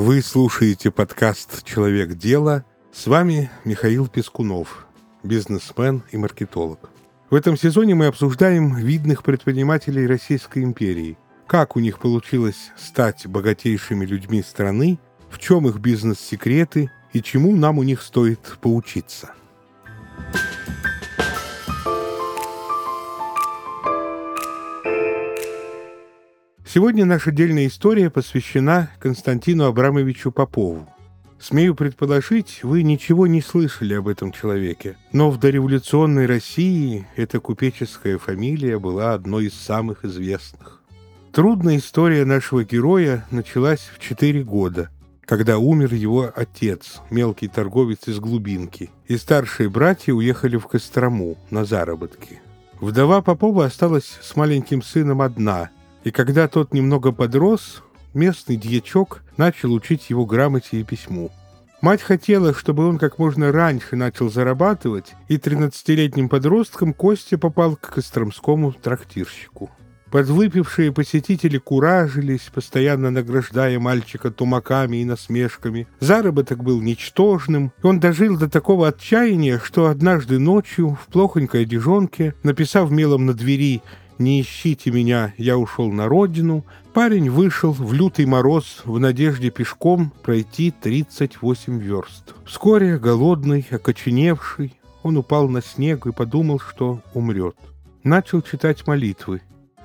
Вы слушаете подкаст «Человек дела». С вами Михаил Пескунов, бизнесмен и маркетолог. В этом сезоне мы обсуждаем видных предпринимателей Российской империи. Как у них получилось стать богатейшими людьми страны, в чем их бизнес-секреты и чему нам у них стоит поучиться. Сегодня наша отдельная история посвящена Константину Абрамовичу Попову. Смею предположить, вы ничего не слышали об этом человеке, но в дореволюционной России эта купеческая фамилия была одной из самых известных. Трудная история нашего героя началась в четыре года, когда умер его отец, мелкий торговец из глубинки, и старшие братья уехали в Кострому на заработки. Вдова Попова осталась с маленьким сыном одна – и когда тот немного подрос, местный дьячок начал учить его грамоте и письму. Мать хотела, чтобы он как можно раньше начал зарабатывать, и 13-летним подростком Костя попал к костромскому трактирщику. Подвыпившие посетители куражились, постоянно награждая мальчика тумаками и насмешками. Заработок был ничтожным, и он дожил до такого отчаяния, что однажды ночью в плохонькой одежонке, написав мелом на двери «Не ищите меня, я ушел на родину», парень вышел в лютый мороз в надежде пешком пройти 38 верст. Вскоре, голодный, окоченевший, он упал на снег и подумал, что умрет. Начал читать молитвы.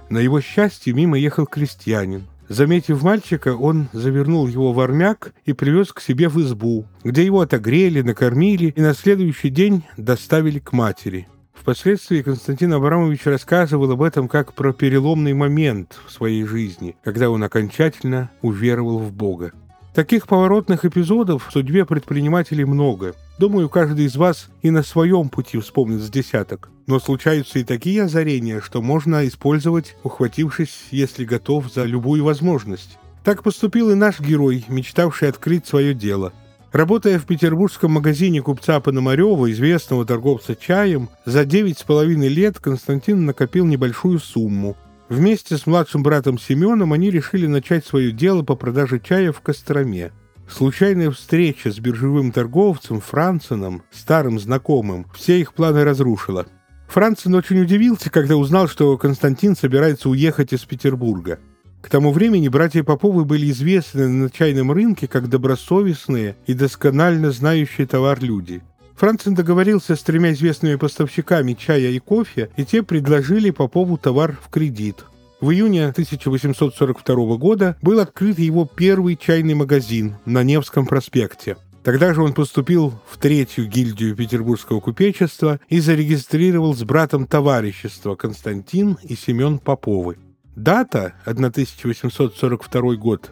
На его счастье мимо ехал крестьянин. Заметив мальчика, он завернул его в армяк и привез к себе в избу, где его отогрели, накормили и на следующий день доставили к матери. Впоследствии Константин Абрамович рассказывал об этом как про переломный момент в своей жизни, когда он окончательно уверовал в Бога. Таких поворотных эпизодов в судьбе предпринимателей много. Думаю, каждый из вас и на своем пути вспомнит с десяток. Но случаются и такие озарения, что можно использовать, ухватившись, если готов, за любую возможность. Так поступил и наш герой, мечтавший открыть свое дело – Работая в петербургском магазине купца Пономарева, известного торговца чаем, за девять с половиной лет Константин накопил небольшую сумму. Вместе с младшим братом Семеном они решили начать свое дело по продаже чая в Костроме. Случайная встреча с биржевым торговцем Франценом, старым знакомым, все их планы разрушила. Францен очень удивился, когда узнал, что Константин собирается уехать из Петербурга. К тому времени братья Поповы были известны на чайном рынке как добросовестные и досконально знающие товар люди. Францин договорился с тремя известными поставщиками чая и кофе, и те предложили Попову товар в кредит. В июне 1842 года был открыт его первый чайный магазин на Невском проспекте. Тогда же он поступил в третью гильдию петербургского купечества и зарегистрировал с братом товарищество Константин и Семен Поповы. Дата 1842 год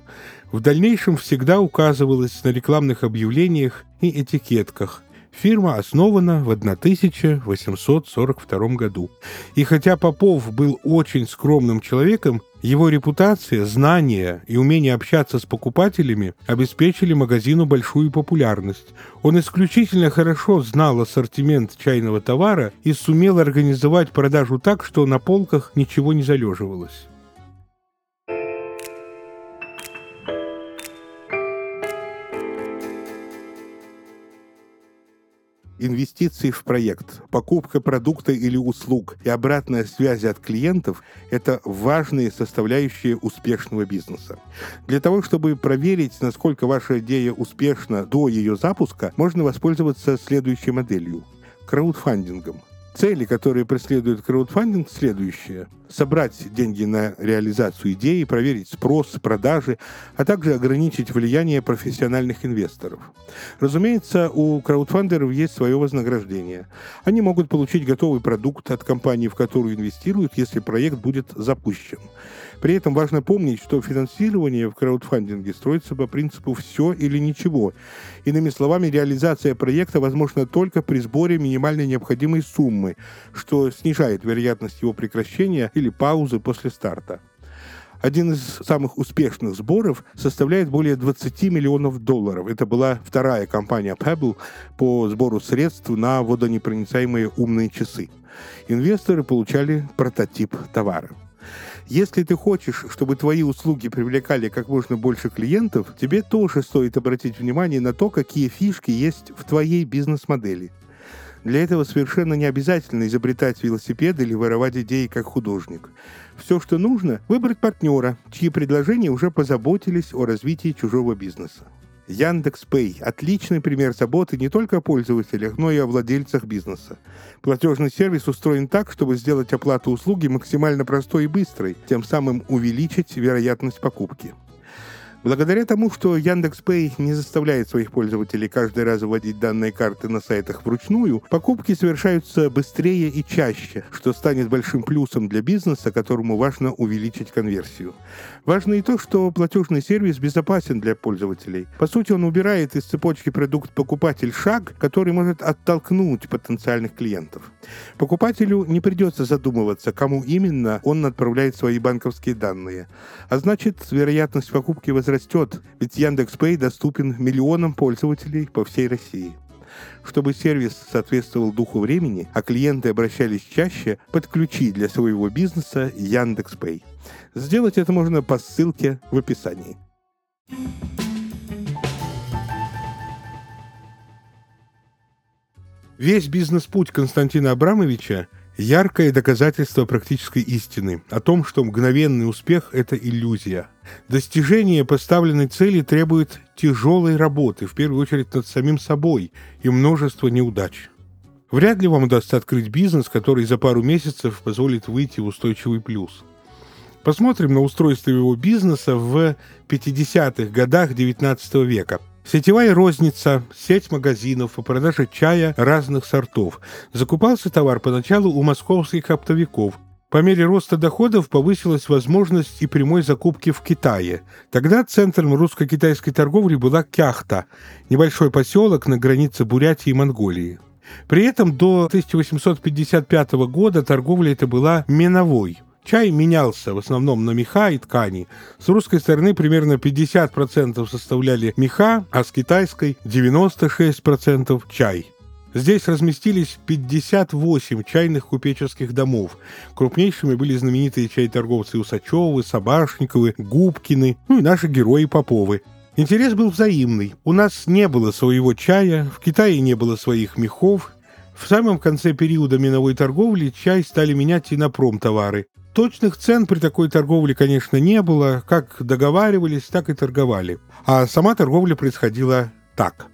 в дальнейшем всегда указывалась на рекламных объявлениях и этикетках. Фирма основана в 1842 году. И хотя Попов был очень скромным человеком, его репутация, знания и умение общаться с покупателями обеспечили магазину большую популярность. Он исключительно хорошо знал ассортимент чайного товара и сумел организовать продажу так, что на полках ничего не залеживалось. Инвестиции в проект, покупка продукта или услуг и обратная связь от клиентов – это важные составляющие успешного бизнеса. Для того, чтобы проверить, насколько ваша идея успешна до ее запуска, можно воспользоваться следующей моделью – краудфандингом – Цели, которые преследует краудфандинг, следующие. Собрать деньги на реализацию идеи, проверить спрос, продажи, а также ограничить влияние профессиональных инвесторов. Разумеется, у краудфандеров есть свое вознаграждение. Они могут получить готовый продукт от компании, в которую инвестируют, если проект будет запущен. При этом важно помнить, что финансирование в краудфандинге строится по принципу «все или ничего». Иными словами, реализация проекта возможна только при сборе минимальной необходимой суммы, что снижает вероятность его прекращения или паузы после старта. Один из самых успешных сборов составляет более 20 миллионов долларов. Это была вторая компания Pebble по сбору средств на водонепроницаемые умные часы. Инвесторы получали прототип товара. Если ты хочешь, чтобы твои услуги привлекали как можно больше клиентов, тебе тоже стоит обратить внимание на то, какие фишки есть в твоей бизнес-модели. Для этого совершенно не обязательно изобретать велосипед или воровать идеи как художник. Все, что нужно, выбрать партнера, чьи предложения уже позаботились о развитии чужого бизнеса. Яндекс Пэй – отличный пример заботы не только о пользователях, но и о владельцах бизнеса. Платежный сервис устроен так, чтобы сделать оплату услуги максимально простой и быстрой, тем самым увеличить вероятность покупки. Благодаря тому, что Яндекс.Пэй не заставляет своих пользователей каждый раз вводить данные карты на сайтах вручную, покупки совершаются быстрее и чаще, что станет большим плюсом для бизнеса, которому важно увеличить конверсию. Важно и то, что платежный сервис безопасен для пользователей. По сути, он убирает из цепочки продукт-покупатель шаг, который может оттолкнуть потенциальных клиентов. Покупателю не придется задумываться, кому именно он отправляет свои банковские данные. А значит, вероятность покупки возрастает растет, ведь Яндекс.Пэй доступен миллионам пользователей по всей России. Чтобы сервис соответствовал духу времени, а клиенты обращались чаще, подключи для своего бизнеса Яндекс.Пэй. Сделать это можно по ссылке в описании. Весь бизнес-путь Константина Абрамовича Яркое доказательство практической истины о том, что мгновенный успех – это иллюзия. Достижение поставленной цели требует тяжелой работы, в первую очередь над самим собой, и множество неудач. Вряд ли вам удастся открыть бизнес, который за пару месяцев позволит выйти в устойчивый плюс. Посмотрим на устройство его бизнеса в 50-х годах XIX века – Сетевая розница, сеть магазинов по продаже чая разных сортов. Закупался товар поначалу у московских оптовиков. По мере роста доходов повысилась возможность и прямой закупки в Китае. Тогда центром русско-китайской торговли была Кяхта, небольшой поселок на границе Бурятии и Монголии. При этом до 1855 года торговля эта была меновой – Чай менялся в основном на меха и ткани. С русской стороны примерно 50% составляли меха, а с китайской 96% чай. Здесь разместились 58 чайных купеческих домов. Крупнейшими были знаменитые чай-торговцы Усачевы, Собашниковы, Губкины, ну и наши герои Поповы. Интерес был взаимный. У нас не было своего чая, в Китае не было своих мехов. В самом конце периода миновой торговли чай стали менять и на промтовары. Точных цен при такой торговле, конечно, не было. Как договаривались, так и торговали. А сама торговля происходила так.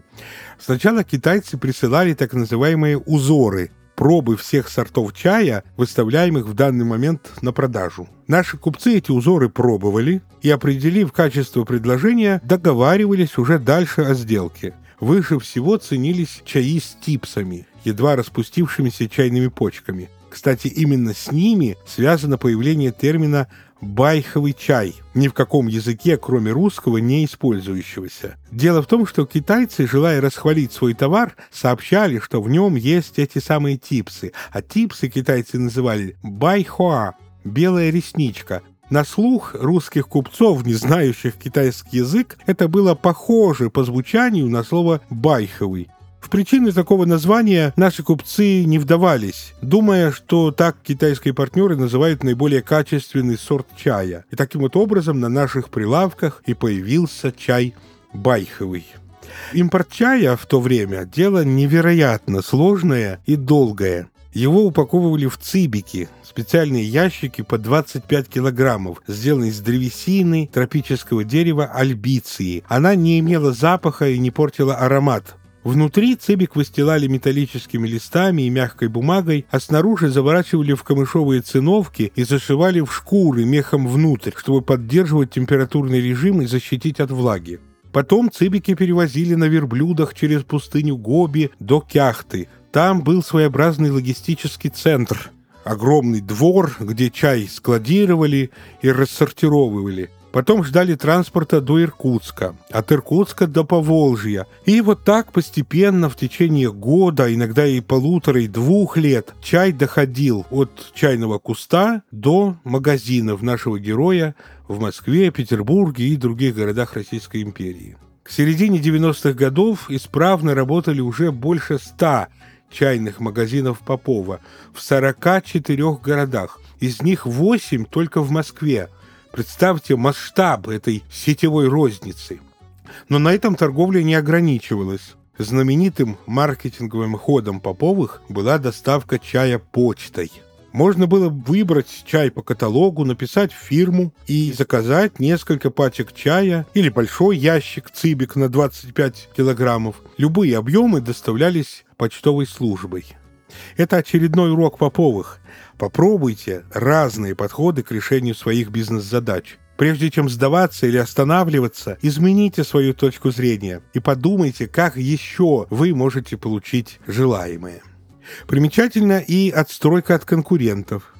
Сначала китайцы присылали так называемые узоры, пробы всех сортов чая, выставляемых в данный момент на продажу. Наши купцы эти узоры пробовали и, определив качество предложения, договаривались уже дальше о сделке. Выше всего ценились чаи с типсами, едва распустившимися чайными почками. Кстати, именно с ними связано появление термина байховый чай, ни в каком языке, кроме русского, не использующегося. Дело в том, что китайцы, желая расхвалить свой товар, сообщали, что в нем есть эти самые типсы, а типсы китайцы называли байхуа – белая ресничка. На слух русских купцов, не знающих китайский язык, это было похоже по звучанию на слово «байховый». В причины такого названия наши купцы не вдавались, думая, что так китайские партнеры называют наиболее качественный сорт чая. И таким вот образом на наших прилавках и появился чай байховый. Импорт чая в то время – дело невероятно сложное и долгое. Его упаковывали в цибики, специальные ящики по 25 килограммов, сделанные из древесины тропического дерева альбиции. Она не имела запаха и не портила аромат, Внутри цебик выстилали металлическими листами и мягкой бумагой, а снаружи заворачивали в камышовые циновки и зашивали в шкуры мехом внутрь, чтобы поддерживать температурный режим и защитить от влаги. Потом цибики перевозили на верблюдах через пустыню Гоби до Кяхты. Там был своеобразный логистический центр. Огромный двор, где чай складировали и рассортировывали. Потом ждали транспорта до Иркутска, от Иркутска до Поволжья. И вот так постепенно в течение года, иногда и полутора, и двух лет, чай доходил от чайного куста до магазинов нашего героя в Москве, Петербурге и других городах Российской империи. К середине 90-х годов исправно работали уже больше ста чайных магазинов Попова в 44 городах. из них 8 только в Москве. Представьте масштаб этой сетевой розницы. Но на этом торговля не ограничивалась. Знаменитым маркетинговым ходом Поповых была доставка чая почтой – можно было выбрать чай по каталогу, написать фирму и заказать несколько пачек чая или большой ящик цибик на 25 килограммов. Любые объемы доставлялись почтовой службой. Это очередной урок Поповых. Попробуйте разные подходы к решению своих бизнес-задач. Прежде чем сдаваться или останавливаться, измените свою точку зрения и подумайте, как еще вы можете получить желаемое. Примечательна и отстройка от конкурентов.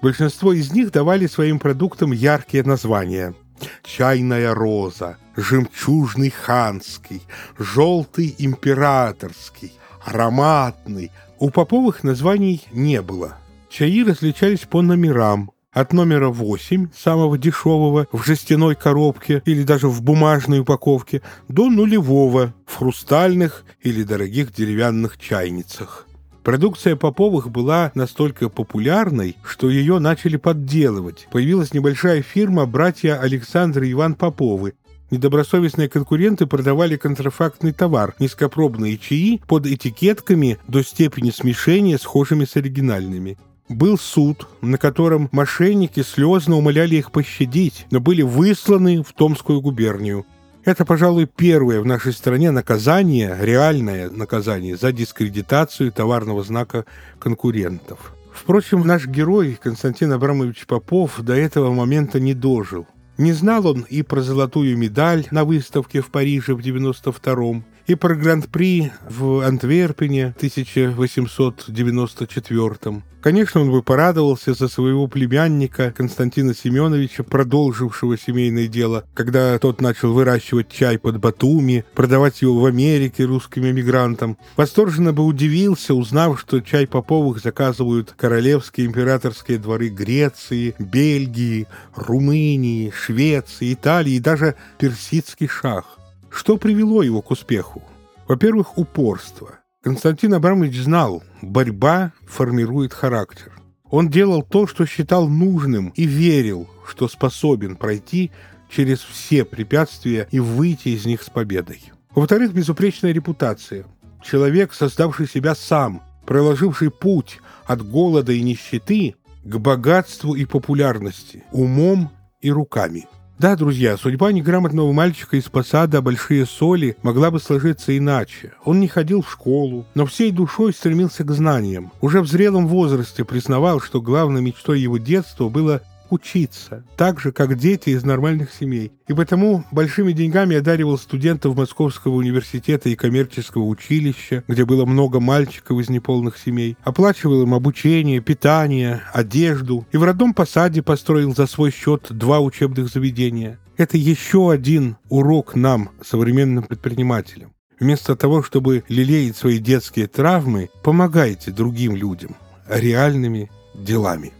Большинство из них давали своим продуктам яркие названия. Чайная роза, жемчужный ханский, желтый императорский, ароматный. У поповых названий не было. Чаи различались по номерам, от номера 8, самого дешевого, в жестяной коробке или даже в бумажной упаковке, до нулевого, в хрустальных или дорогих деревянных чайницах. Продукция Поповых была настолько популярной, что ее начали подделывать. Появилась небольшая фирма «Братья Александр и Иван Поповы», Недобросовестные конкуренты продавали контрафактный товар, низкопробные чаи под этикетками до степени смешения, схожими с оригинальными. Был суд, на котором мошенники слезно умоляли их пощадить, но были высланы в Томскую губернию. Это, пожалуй, первое в нашей стране наказание, реальное наказание за дискредитацию товарного знака конкурентов. Впрочем, наш герой Константин Абрамович Попов до этого момента не дожил. Не знал он и про золотую медаль на выставке в Париже в 92-м, и про Гран-при в Антверпене в 1894 Конечно, он бы порадовался за своего племянника Константина Семеновича, продолжившего семейное дело, когда тот начал выращивать чай под Батуми, продавать его в Америке русским эмигрантам. Восторженно бы удивился, узнав, что чай Поповых заказывают королевские императорские дворы Греции, Бельгии, Румынии, Швеции, Италии и даже персидский шах. Что привело его к успеху? Во-первых, упорство. Константин Абрамович знал, борьба формирует характер. Он делал то, что считал нужным, и верил, что способен пройти через все препятствия и выйти из них с победой. Во-вторых, безупречная репутация. Человек, создавший себя сам, проложивший путь от голода и нищеты к богатству и популярности, умом и руками – да, друзья, судьба неграмотного мальчика из посада «Большие соли» могла бы сложиться иначе. Он не ходил в школу, но всей душой стремился к знаниям. Уже в зрелом возрасте признавал, что главной мечтой его детства было учиться, так же, как дети из нормальных семей. И потому большими деньгами одаривал студентов Московского университета и коммерческого училища, где было много мальчиков из неполных семей, оплачивал им обучение, питание, одежду, и в родном посаде построил за свой счет два учебных заведения. Это еще один урок нам, современным предпринимателям. Вместо того, чтобы лелеять свои детские травмы, помогайте другим людям реальными делами.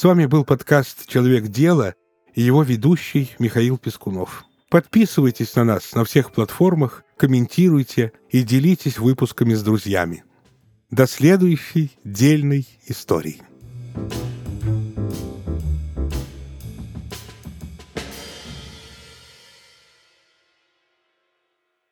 С вами был подкаст «Человек дела» и его ведущий Михаил Пескунов. Подписывайтесь на нас на всех платформах, комментируйте и делитесь выпусками с друзьями. До следующей дельной истории.